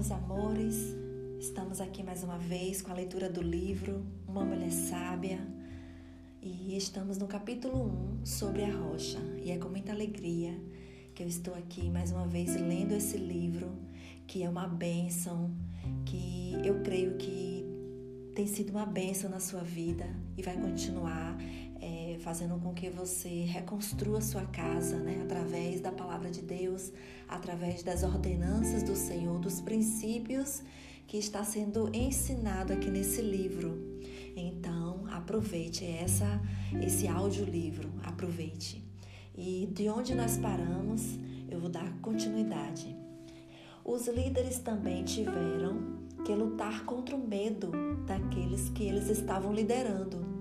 meus amores. Estamos aqui mais uma vez com a leitura do livro Uma Mulher Sábia e estamos no capítulo 1 sobre a rocha. E é com muita alegria que eu estou aqui mais uma vez lendo esse livro, que é uma bênção, que eu creio que tem sido uma bênção na sua vida e vai continuar fazendo com que você reconstrua sua casa, né? Através da palavra de Deus, através das ordenanças do Senhor, dos princípios que está sendo ensinado aqui nesse livro. Então, aproveite essa, esse audiolivro, aproveite. E de onde nós paramos, eu vou dar continuidade. Os líderes também tiveram que lutar contra o medo daqueles que eles estavam liderando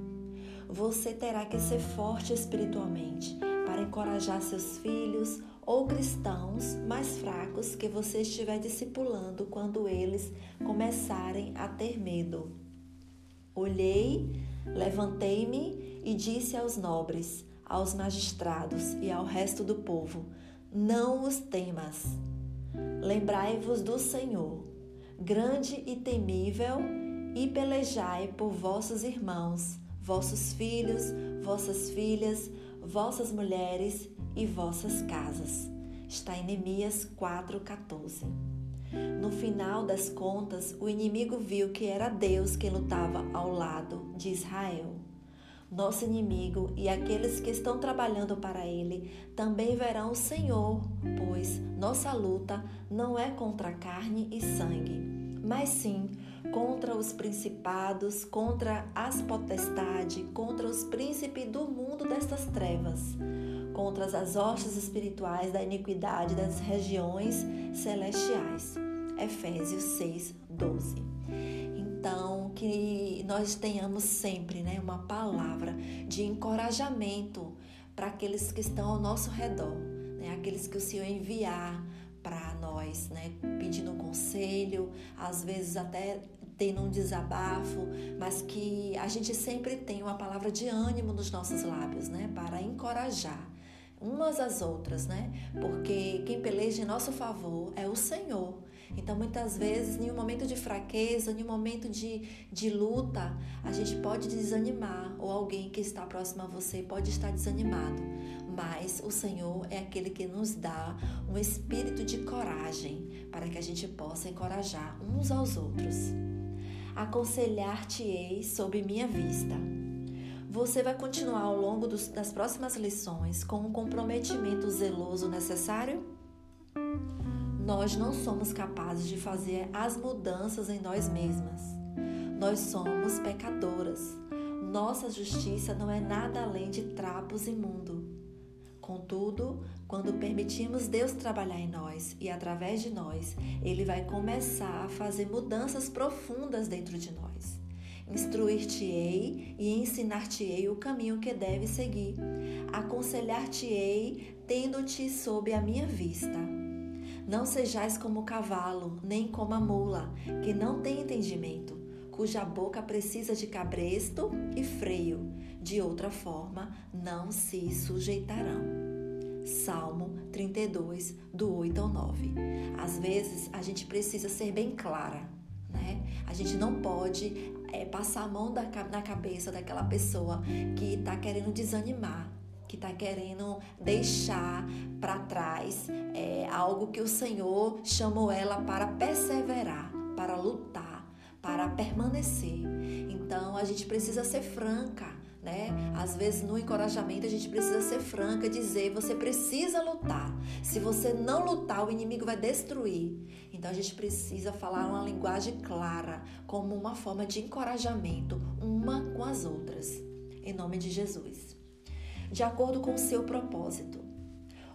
você terá que ser forte espiritualmente para encorajar seus filhos ou cristãos mais fracos que você estiver discipulando quando eles começarem a ter medo. Olhei, levantei-me e disse aos nobres, aos magistrados e ao resto do povo: Não os temas. Lembrai-vos do Senhor, grande e temível, e pelejai por vossos irmãos vossos filhos, vossas filhas, vossas mulheres e vossas casas. Está em Neemias 4,14. No final das contas, o inimigo viu que era Deus quem lutava ao lado de Israel. Nosso inimigo e aqueles que estão trabalhando para ele também verão o Senhor, pois nossa luta não é contra carne e sangue, mas sim contra os principados, contra as potestades, contra os príncipes do mundo destas trevas, contra as hostes espirituais da iniquidade das regiões celestiais. Efésios 6, 12. Então, que nós tenhamos sempre né, uma palavra de encorajamento para aqueles que estão ao nosso redor, né, aqueles que o Senhor enviar para nós, né, pedindo conselho, às vezes até tendo um desabafo, mas que a gente sempre tem uma palavra de ânimo nos nossos lábios, né, para encorajar umas às outras, né? Porque quem peleja em nosso favor é o Senhor. Então, muitas vezes, em um momento de fraqueza, em um momento de, de luta, a gente pode desanimar, ou alguém que está próximo a você pode estar desanimado. Mas o Senhor é aquele que nos dá um espírito de coragem para que a gente possa encorajar uns aos outros aconselhar-te-ei sob minha vista. Você vai continuar ao longo dos, das próximas lições com o comprometimento zeloso necessário? Nós não somos capazes de fazer as mudanças em nós mesmas. Nós somos pecadoras. Nossa justiça não é nada além de trapos imundos. Contudo, quando permitimos Deus trabalhar em nós e através de nós, Ele vai começar a fazer mudanças profundas dentro de nós. Instruir-te-ei e ensinar-te-ei o caminho que deve seguir. Aconselhar-te-ei tendo-te sob a minha vista. Não sejais como o cavalo, nem como a mula, que não tem entendimento, cuja boca precisa de cabresto e freio. De outra forma, não se sujeitarão. Salmo 32, do 8 ao 9. Às vezes a gente precisa ser bem clara, né? A gente não pode é, passar a mão da, na cabeça daquela pessoa que está querendo desanimar, que está querendo deixar para trás é, algo que o Senhor chamou ela para perseverar, para lutar, para permanecer. Então a gente precisa ser franca né? Às vezes no encorajamento a gente precisa ser franca, dizer, você precisa lutar. Se você não lutar, o inimigo vai destruir. Então a gente precisa falar uma linguagem clara, como uma forma de encorajamento uma com as outras. Em nome de Jesus. De acordo com o seu propósito.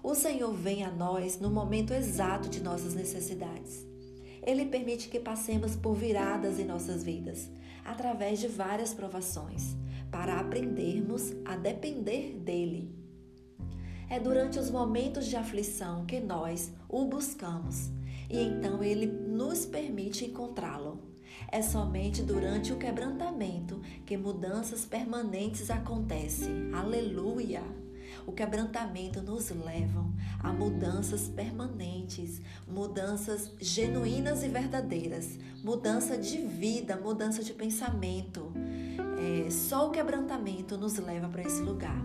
O Senhor vem a nós no momento exato de nossas necessidades. Ele permite que passemos por viradas em nossas vidas, através de várias provações para aprendermos a depender dele. É durante os momentos de aflição que nós o buscamos e então ele nos permite encontrá-lo. É somente durante o quebrantamento que mudanças permanentes acontecem. Aleluia! O quebrantamento nos leva a mudanças permanentes, mudanças genuínas e verdadeiras, mudança de vida, mudança de pensamento. É, só o quebrantamento nos leva para esse lugar.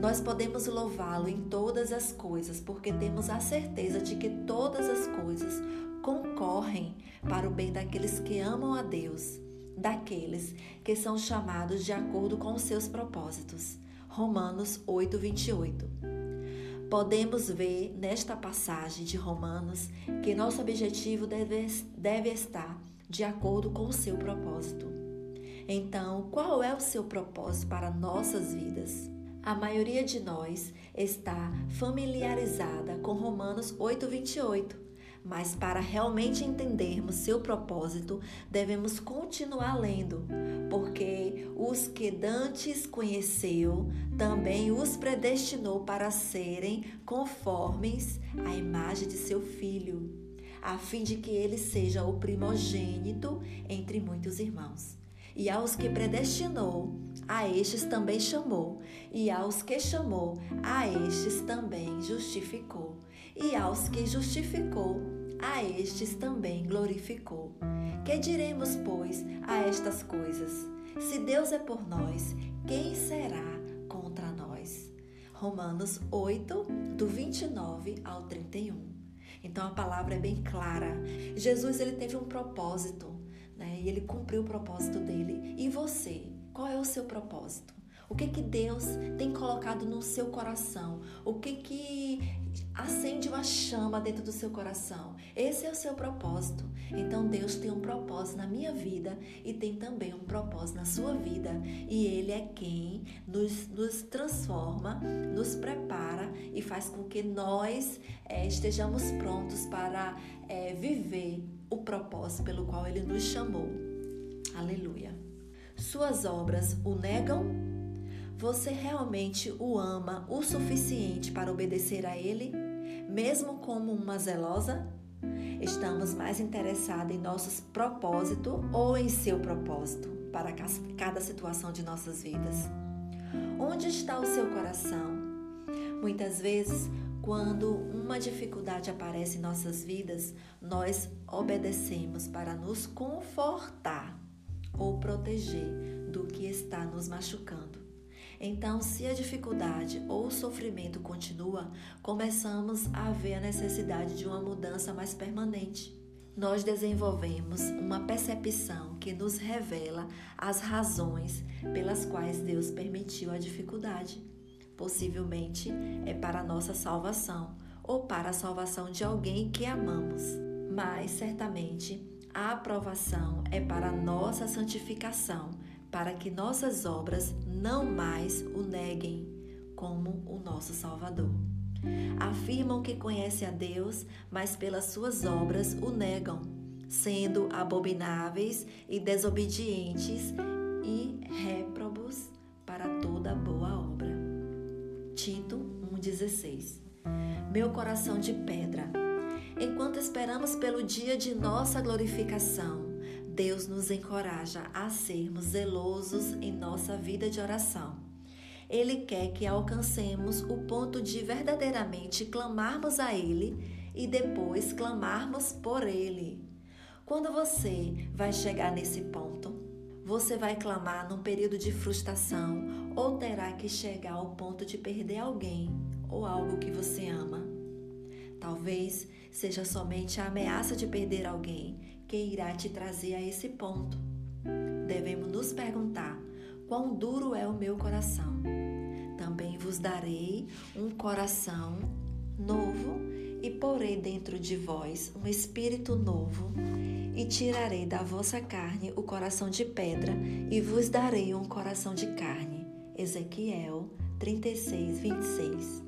Nós podemos louvá-lo em todas as coisas, porque temos a certeza de que todas as coisas concorrem para o bem daqueles que amam a Deus, daqueles que são chamados de acordo com os seus propósitos. Romanos 8, 28. Podemos ver nesta passagem de Romanos que nosso objetivo deve, deve estar de acordo com o seu propósito. Então, qual é o seu propósito para nossas vidas? A maioria de nós está familiarizada com Romanos 8:28, mas para realmente entendermos seu propósito, devemos continuar lendo, porque os que dantes conheceu, também os predestinou para serem conformes à imagem de seu filho, a fim de que ele seja o primogênito entre muitos irmãos. E aos que predestinou, a estes também chamou, e aos que chamou, a estes também justificou, e aos que justificou, a estes também glorificou. Que diremos, pois, a estas coisas? Se Deus é por nós, quem será contra nós? Romanos 8, do 29 ao 31. Então a palavra é bem clara. Jesus ele teve um propósito né? E ele cumpriu o propósito dele. E você? Qual é o seu propósito? O que que Deus tem colocado no seu coração? O que que acende uma chama dentro do seu coração? Esse é o seu propósito. Então Deus tem um propósito na minha vida e tem também um propósito na sua vida. E Ele é quem nos, nos transforma, nos prepara e faz com que nós é, estejamos prontos para é, viver o propósito pelo qual Ele nos chamou. Aleluia. Suas obras o negam? Você realmente o ama o suficiente para obedecer a Ele, mesmo como uma zelosa? Estamos mais interessados em nossos propósitos ou em seu propósito para cada situação de nossas vidas? Onde está o seu coração? Muitas vezes, quando uma dificuldade aparece em nossas vidas, nós obedecemos para nos confortar ou proteger do que está nos machucando. Então, se a dificuldade ou o sofrimento continua, começamos a ver a necessidade de uma mudança mais permanente. Nós desenvolvemos uma percepção que nos revela as razões pelas quais Deus permitiu a dificuldade. Possivelmente é para a nossa salvação ou para a salvação de alguém que amamos, mas certamente a aprovação é para a nossa santificação para que nossas obras não mais o neguem como o nosso Salvador. Afirmam que conhecem a Deus, mas pelas suas obras o negam, sendo abomináveis e desobedientes e 1,16 Meu coração de pedra, enquanto esperamos pelo dia de nossa glorificação, Deus nos encoraja a sermos zelosos em nossa vida de oração. Ele quer que alcancemos o ponto de verdadeiramente clamarmos a Ele e depois clamarmos por Ele. Quando você vai chegar nesse ponto, você vai clamar num período de frustração ou terá que chegar ao ponto de perder alguém ou algo que você ama. Talvez seja somente a ameaça de perder alguém que irá te trazer a esse ponto. Devemos nos perguntar: quão duro é o meu coração? Também vos darei um coração novo e porei dentro de vós um espírito novo e tirarei da vossa carne o coração de pedra e vos darei um coração de carne. Ezequiel 36, 26.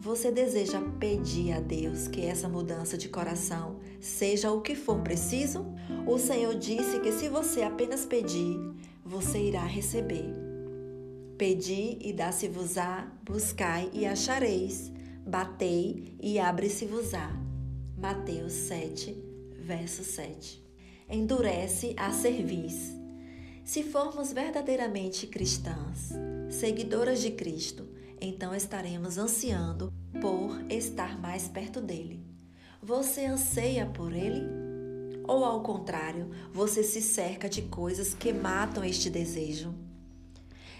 Você deseja pedir a Deus que essa mudança de coração seja o que for preciso? O Senhor disse que se você apenas pedir, você irá receber. Pedi e dá-se-vos-á, buscai e achareis, batei e abre-se-vos-á. Mateus 7, verso 7. Endurece a cerviz. Se formos verdadeiramente cristãs, seguidoras de Cristo, então estaremos ansiando por estar mais perto dele. Você anseia por ele? Ou ao contrário, você se cerca de coisas que matam este desejo?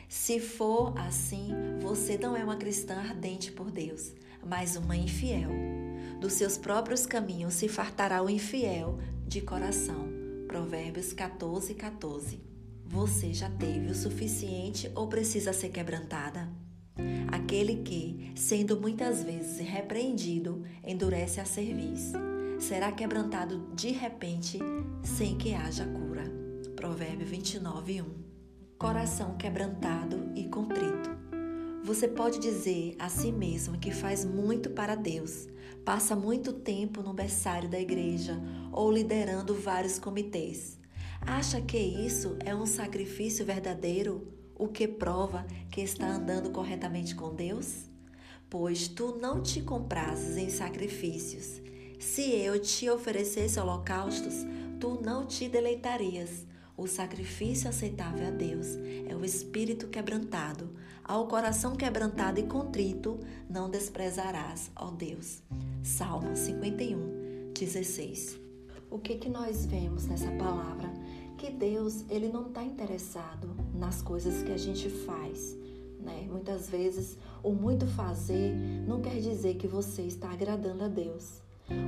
Se for assim, você não é uma cristã ardente por Deus, mas uma infiel. Dos seus próprios caminhos se fartará o infiel de coração. Provérbios 14, 14. Você já teve o suficiente ou precisa ser quebrantada? Aquele que, sendo muitas vezes repreendido, endurece a cerviz, será quebrantado de repente, sem que haja cura. Provérbio 29, 1. Coração quebrantado e contrito. Você pode dizer a si mesmo que faz muito para Deus, passa muito tempo no berçário da igreja ou liderando vários comitês. Acha que isso é um sacrifício verdadeiro, o que prova que está andando corretamente com Deus? Pois tu não te comprases em sacrifícios. Se eu te oferecesse holocaustos, tu não te deleitarias. O sacrifício aceitável a Deus é o espírito quebrantado. Ao coração quebrantado e contrito, não desprezarás, ó Deus. Salmo 51, 16. O que, que nós vemos nessa palavra? Que Deus ele não está interessado nas coisas que a gente faz. Né? Muitas vezes, o muito fazer não quer dizer que você está agradando a Deus.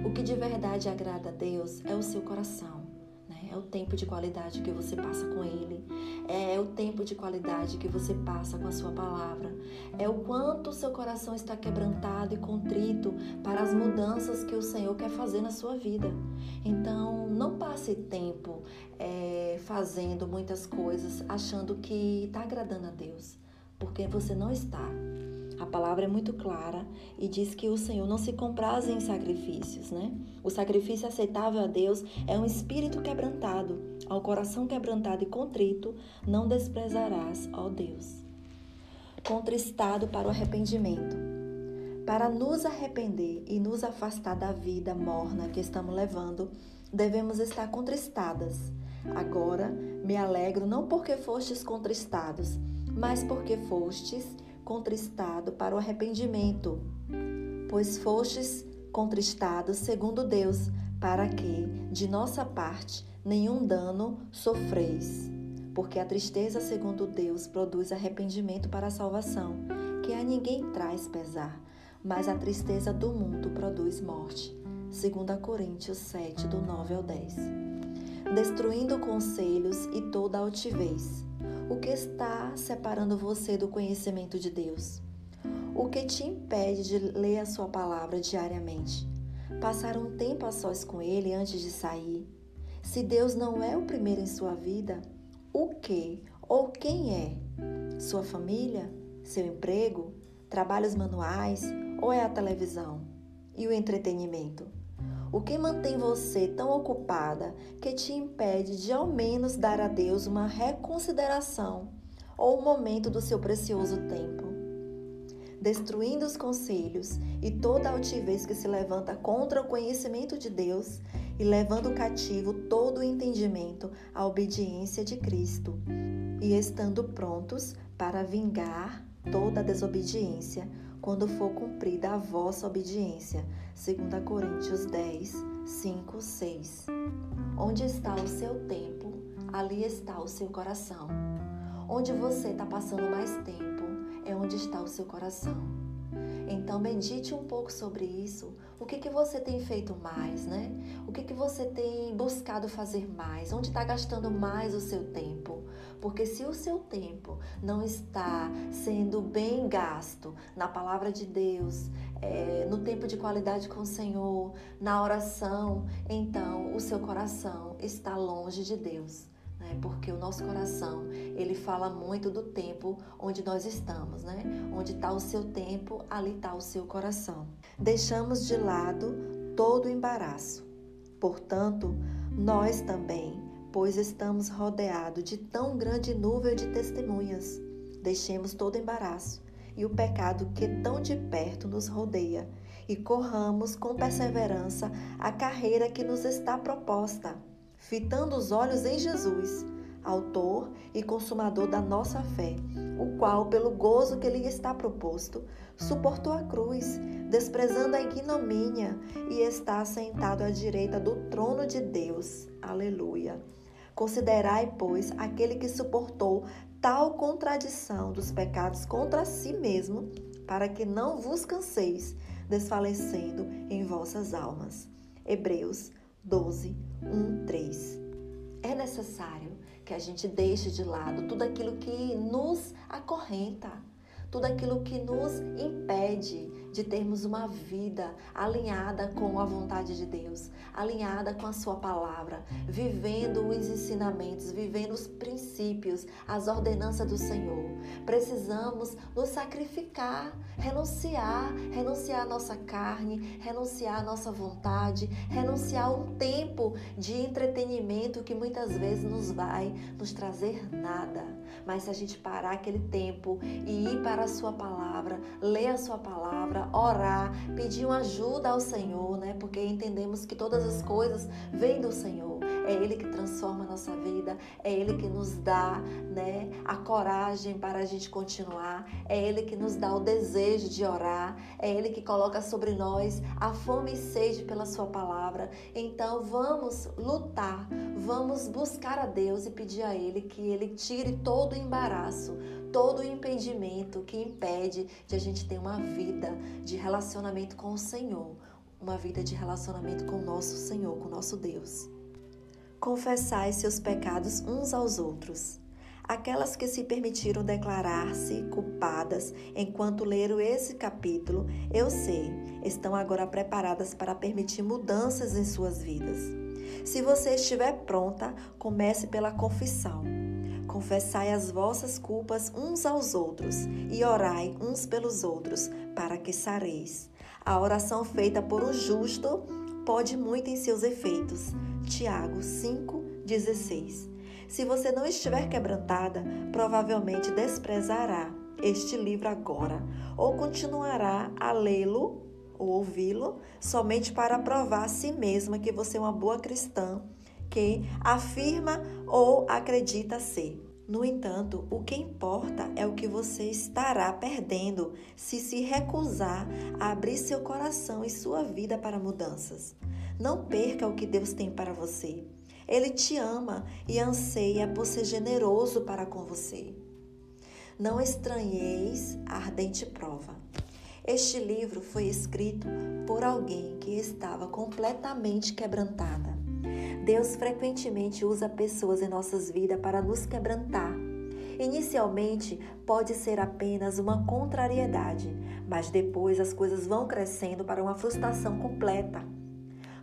O que de verdade agrada a Deus é o seu coração é o tempo de qualidade que você passa com Ele, é o tempo de qualidade que você passa com a Sua palavra, é o quanto o seu coração está quebrantado e contrito para as mudanças que o Senhor quer fazer na sua vida. Então, não passe tempo é, fazendo muitas coisas achando que está agradando a Deus, porque você não está. A palavra é muito clara e diz que o Senhor não se compraz em sacrifícios, né? O sacrifício aceitável a Deus é um espírito quebrantado. Ao coração quebrantado e contrito, não desprezarás, ó Deus. Contristado para o arrependimento. Para nos arrepender e nos afastar da vida morna que estamos levando, devemos estar contristadas. Agora me alegro não porque fostes contristados, mas porque fostes contristado para o arrependimento, pois fostes contristados segundo Deus, para que, de nossa parte, nenhum dano sofreis. Porque a tristeza segundo Deus produz arrependimento para a salvação, que a ninguém traz pesar, mas a tristeza do mundo produz morte. 2 Coríntios 7, do 9 ao 10. Destruindo conselhos e toda altivez o que está separando você do conhecimento de Deus? O que te impede de ler a sua palavra diariamente? Passar um tempo a sós com Ele antes de sair? Se Deus não é o primeiro em sua vida, o que ou quem é? Sua família? Seu emprego? Trabalhos manuais? Ou é a televisão? E o entretenimento? O que mantém você tão ocupada que te impede de ao menos dar a Deus uma reconsideração ou um momento do seu precioso tempo? Destruindo os conselhos e toda altivez que se levanta contra o conhecimento de Deus e levando cativo todo o entendimento à obediência de Cristo, e estando prontos para vingar toda desobediência quando for cumprida a vossa obediência. 2 Coríntios 10, 5, 6. Onde está o seu tempo, ali está o seu coração. Onde você está passando mais tempo, é onde está o seu coração. Então, medite um pouco sobre isso. O que, que você tem feito mais, né? O que, que você tem buscado fazer mais? Onde está gastando mais o seu tempo? Porque se o seu tempo não está sendo bem gasto na palavra de Deus, é, no tempo de qualidade com o Senhor, na oração, então o seu coração está longe de Deus né? Porque o nosso coração, ele fala muito do tempo onde nós estamos, né? Onde está o seu tempo, ali está o seu coração. Deixamos de lado todo o embaraço. Portanto, nós também, pois estamos rodeados de tão grande nuvem de testemunhas, deixemos todo embaraço e o pecado que tão de perto nos rodeia e corramos com perseverança a carreira que nos está proposta fitando os olhos em Jesus, autor e consumador da nossa fé, o qual, pelo gozo que lhe está proposto, suportou a cruz, desprezando a ignomínia, e está sentado à direita do trono de Deus. Aleluia. Considerai, pois, aquele que suportou tal contradição dos pecados contra si mesmo, para que não vos canseis, desfalecendo em vossas almas. Hebreus 12, 1, 3. É necessário que a gente deixe de lado tudo aquilo que nos acorrenta, tudo aquilo que nos impede de termos uma vida alinhada com a vontade de Deus, alinhada com a Sua palavra, vivendo os ensinamentos, vivendo os princípios, as ordenanças do Senhor. Precisamos nos sacrificar, renunciar, renunciar a nossa carne, renunciar a nossa vontade, renunciar a um tempo de entretenimento que muitas vezes nos vai nos trazer nada. Mas se a gente parar aquele tempo e ir para a Sua palavra, ler a Sua palavra, orar, pedir uma ajuda ao Senhor, né? Porque entendemos que todas as coisas vêm do Senhor. É Ele que transforma a nossa vida, é Ele que nos dá, né, a coragem para a gente continuar, é Ele que nos dá o desejo de orar, é Ele que coloca sobre nós a fome e sede pela Sua palavra. Então vamos lutar, vamos buscar a Deus e pedir a Ele que Ele tire todo o embaraço, todo o impedimento que impede de a gente ter uma vida de relacionamento com o Senhor, uma vida de relacionamento com o nosso Senhor, com o nosso Deus. Confessai seus pecados uns aos outros. Aquelas que se permitiram declarar-se culpadas enquanto leram esse capítulo, eu sei, estão agora preparadas para permitir mudanças em suas vidas. Se você estiver pronta, comece pela confissão. Confessai as vossas culpas uns aos outros e orai uns pelos outros, para que sareis. A oração feita por um justo pode muito em seus efeitos. Tiago 5,16. Se você não estiver quebrantada, provavelmente desprezará este livro agora, ou continuará a lê-lo ou ouvi-lo somente para provar a si mesma que você é uma boa cristã que afirma ou acredita ser. No entanto, o que importa é o que você estará perdendo se se recusar a abrir seu coração e sua vida para mudanças. Não perca o que Deus tem para você. Ele te ama e anseia por ser generoso para com você. Não estranheis a ardente prova. Este livro foi escrito por alguém que estava completamente quebrantada. Deus frequentemente usa pessoas em nossas vidas para nos quebrantar. Inicialmente pode ser apenas uma contrariedade, mas depois as coisas vão crescendo para uma frustração completa.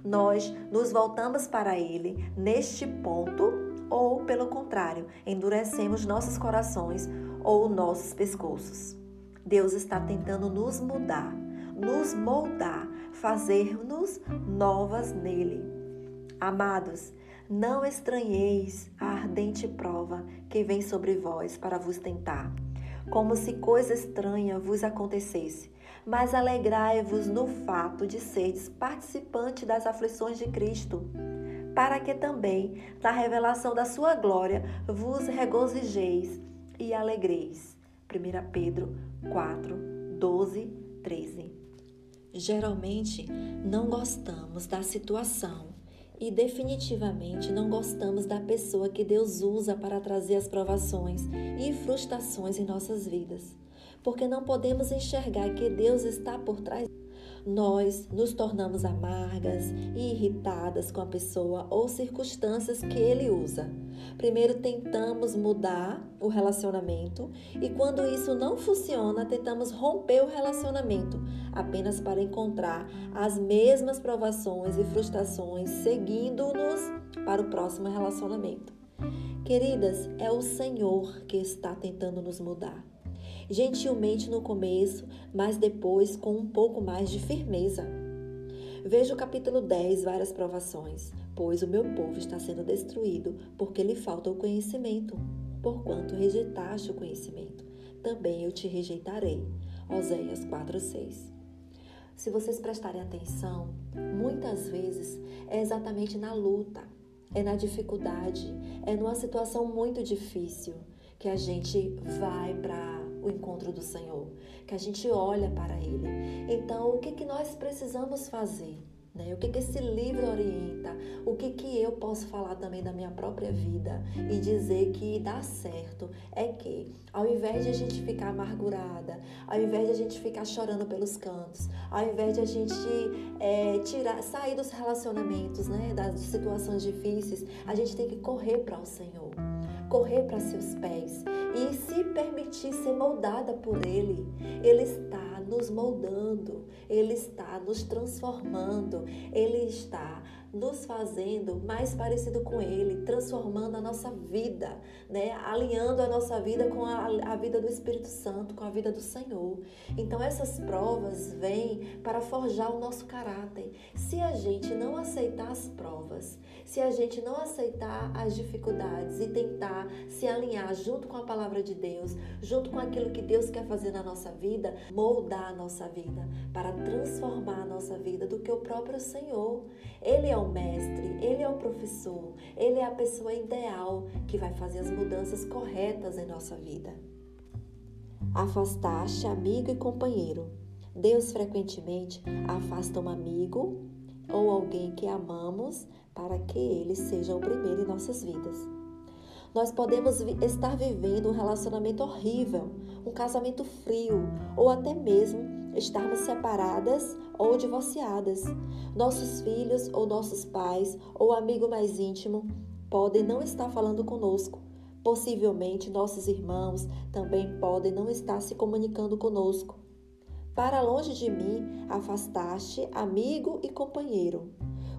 Nós nos voltamos para Ele neste ponto, ou pelo contrário, endurecemos nossos corações ou nossos pescoços. Deus está tentando nos mudar, nos moldar, fazer-nos novas nele. Amados, não estranheis a ardente prova que vem sobre vós para vos tentar, como se coisa estranha vos acontecesse, mas alegrai-vos no fato de seres participante das aflições de Cristo, para que também, na revelação da sua glória, vos regozijeis e alegreis. 1 Pedro 4, 12, 13. Geralmente, não gostamos da situação e definitivamente não gostamos da pessoa que Deus usa para trazer as provações e frustrações em nossas vidas, porque não podemos enxergar que Deus está por trás nós nos tornamos amargas e irritadas com a pessoa ou circunstâncias que ele usa. Primeiro tentamos mudar o relacionamento e quando isso não funciona, tentamos romper o relacionamento apenas para encontrar as mesmas provações e frustrações, seguindo-nos para o próximo relacionamento. Queridas, é o Senhor que está tentando nos mudar gentilmente no começo, mas depois com um pouco mais de firmeza. Veja o capítulo 10, várias provações. Pois o meu povo está sendo destruído, porque lhe falta o conhecimento. Porquanto rejeitaste o conhecimento, também eu te rejeitarei. Oséias 4:6. Se vocês prestarem atenção, muitas vezes é exatamente na luta, é na dificuldade, é numa situação muito difícil que a gente vai para o encontro do Senhor, que a gente olha para Ele. Então, o que, que nós precisamos fazer? Né? O que, que esse livro orienta? O que, que eu posso falar também da minha própria vida e dizer que dá certo? É que, ao invés de a gente ficar amargurada, ao invés de a gente ficar chorando pelos cantos, ao invés de a gente é, tirar, sair dos relacionamentos, né, das situações difíceis, a gente tem que correr para o Senhor correr para seus pés e se permitir ser moldada por Ele. Ele está nos moldando, Ele está nos transformando, Ele está nos fazendo mais parecido com Ele, transformando a nossa vida, né? alinhando a nossa vida com a, a vida do Espírito Santo, com a vida do Senhor. Então essas provas vêm para forjar o nosso caráter. Se a gente não aceitar as provas, se a gente não aceitar as dificuldades e tentar se alinhar junto com a palavra de Deus, junto com aquilo que Deus quer fazer na nossa vida, moldar a nossa vida, para transformar a nossa vida do que o próprio Senhor. Ele é o mestre, ele é o professor, ele é a pessoa ideal que vai fazer as mudanças corretas em nossa vida. Afastar-se amigo e companheiro. Deus frequentemente afasta um amigo ou alguém que amamos para que ele seja o primeiro em nossas vidas. Nós podemos estar vivendo um relacionamento horrível, um casamento frio ou até mesmo estarmos separadas ou divorciadas. Nossos filhos ou nossos pais ou amigo mais íntimo podem não estar falando conosco. Possivelmente nossos irmãos também podem não estar se comunicando conosco. Para longe de mim afastaste amigo e companheiro.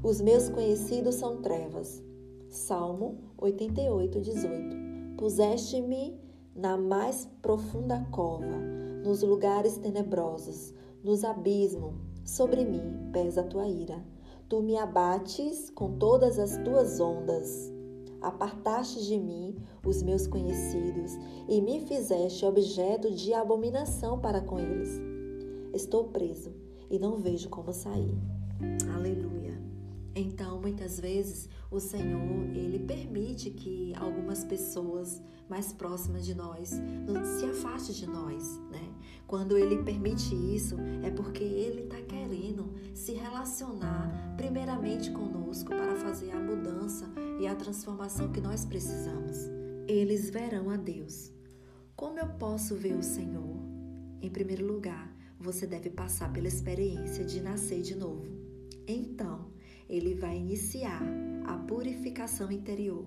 Os meus conhecidos são trevas. Salmo 88, 18. Puseste-me na mais profunda cova nos lugares tenebrosos, nos abismos, sobre mim pesa a tua ira. Tu me abates com todas as tuas ondas. Apartaste de mim os meus conhecidos e me fizeste objeto de abominação para com eles. Estou preso e não vejo como sair. Aleluia. Então, muitas vezes, o Senhor, ele permite que algumas pessoas mais próximas de nós se afastem de nós, né? Quando ele permite isso, é porque ele está querendo se relacionar primeiramente conosco para fazer a mudança e a transformação que nós precisamos. Eles verão a Deus. Como eu posso ver o Senhor? Em primeiro lugar, você deve passar pela experiência de nascer de novo. Então, ele vai iniciar a purificação interior.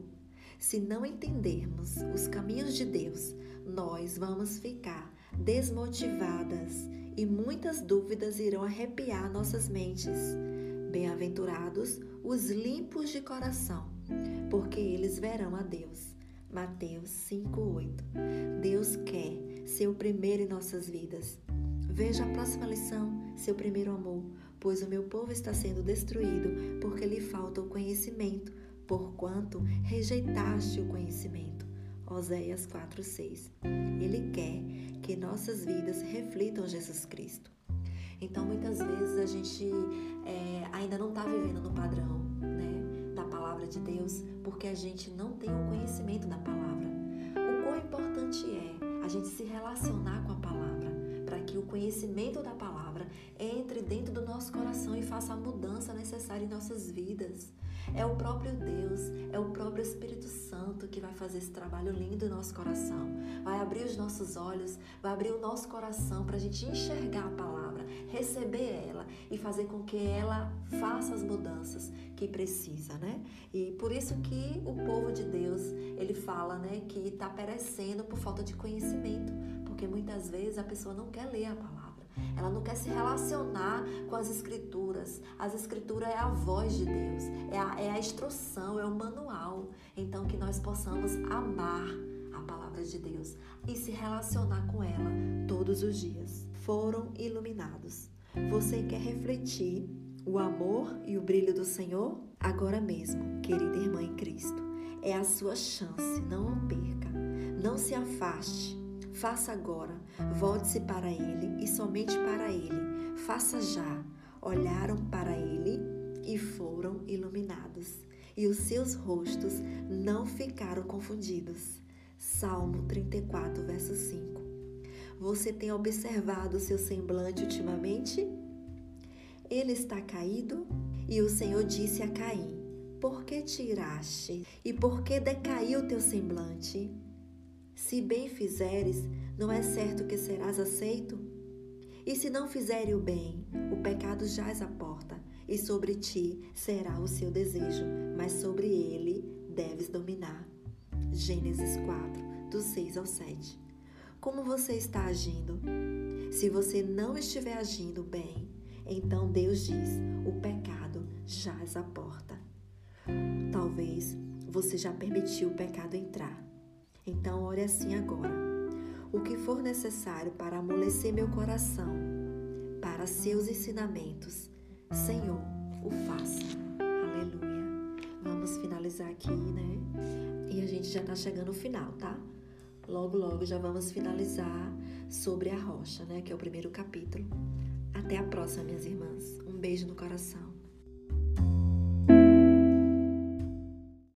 Se não entendermos os caminhos de Deus, nós vamos ficar desmotivadas e muitas dúvidas irão arrepiar nossas mentes. Bem-aventurados os limpos de coração, porque eles verão a Deus. Mateus 5:8. Deus quer ser o primeiro em nossas vidas. Veja a próxima lição, seu primeiro amor pois o meu povo está sendo destruído porque lhe falta o conhecimento, porquanto rejeitaste o conhecimento. Oséias 4:6. Ele quer que nossas vidas reflitam Jesus Cristo. Então, muitas vezes a gente é, ainda não está vivendo no padrão né, da palavra de Deus, porque a gente não tem o conhecimento da palavra. O quão importante é a gente se relacionar com a palavra, para que o conhecimento da palavra entre dentro do nosso coração e faça a mudança necessária em nossas vidas. É o próprio Deus, é o próprio Espírito Santo que vai fazer esse trabalho lindo no nosso coração. Vai abrir os nossos olhos, vai abrir o nosso coração para a gente enxergar a palavra, receber ela e fazer com que ela faça as mudanças que precisa, né? E por isso que o povo de Deus, ele fala, né, que está perecendo por falta de conhecimento, porque muitas vezes a pessoa não quer ler a palavra. Ela não quer se relacionar com as escrituras. As escrituras é a voz de Deus, é a, é a instrução, é o manual. Então que nós possamos amar a palavra de Deus e se relacionar com ela todos os dias. Foram iluminados. Você quer refletir o amor e o brilho do Senhor? Agora mesmo, querida irmã em Cristo, é a sua chance, não o perca. Não se afaste Faça agora, volte-se para ele e somente para ele. Faça já. Olharam para ele e foram iluminados. e os seus rostos não ficaram confundidos. Salmo 34, verso 5. Você tem observado seu semblante ultimamente? Ele está caído? E o Senhor disse a Caim: Por que tiraste? E por que decaiu teu semblante? Se bem fizeres, não é certo que serás aceito? E se não fizere o bem, o pecado jaz à porta, e sobre ti será o seu desejo, mas sobre ele deves dominar. Gênesis 4, do 6 ao 7. Como você está agindo? Se você não estiver agindo bem, então Deus diz: o pecado jaz à porta. Talvez você já permitiu o pecado entrar. Então ore assim agora. O que for necessário para amolecer meu coração, para seus ensinamentos, Senhor, o faça. Aleluia. Vamos finalizar aqui, né? E a gente já está chegando no final, tá? Logo, logo já vamos finalizar sobre a rocha, né? Que é o primeiro capítulo. Até a próxima, minhas irmãs. Um beijo no coração.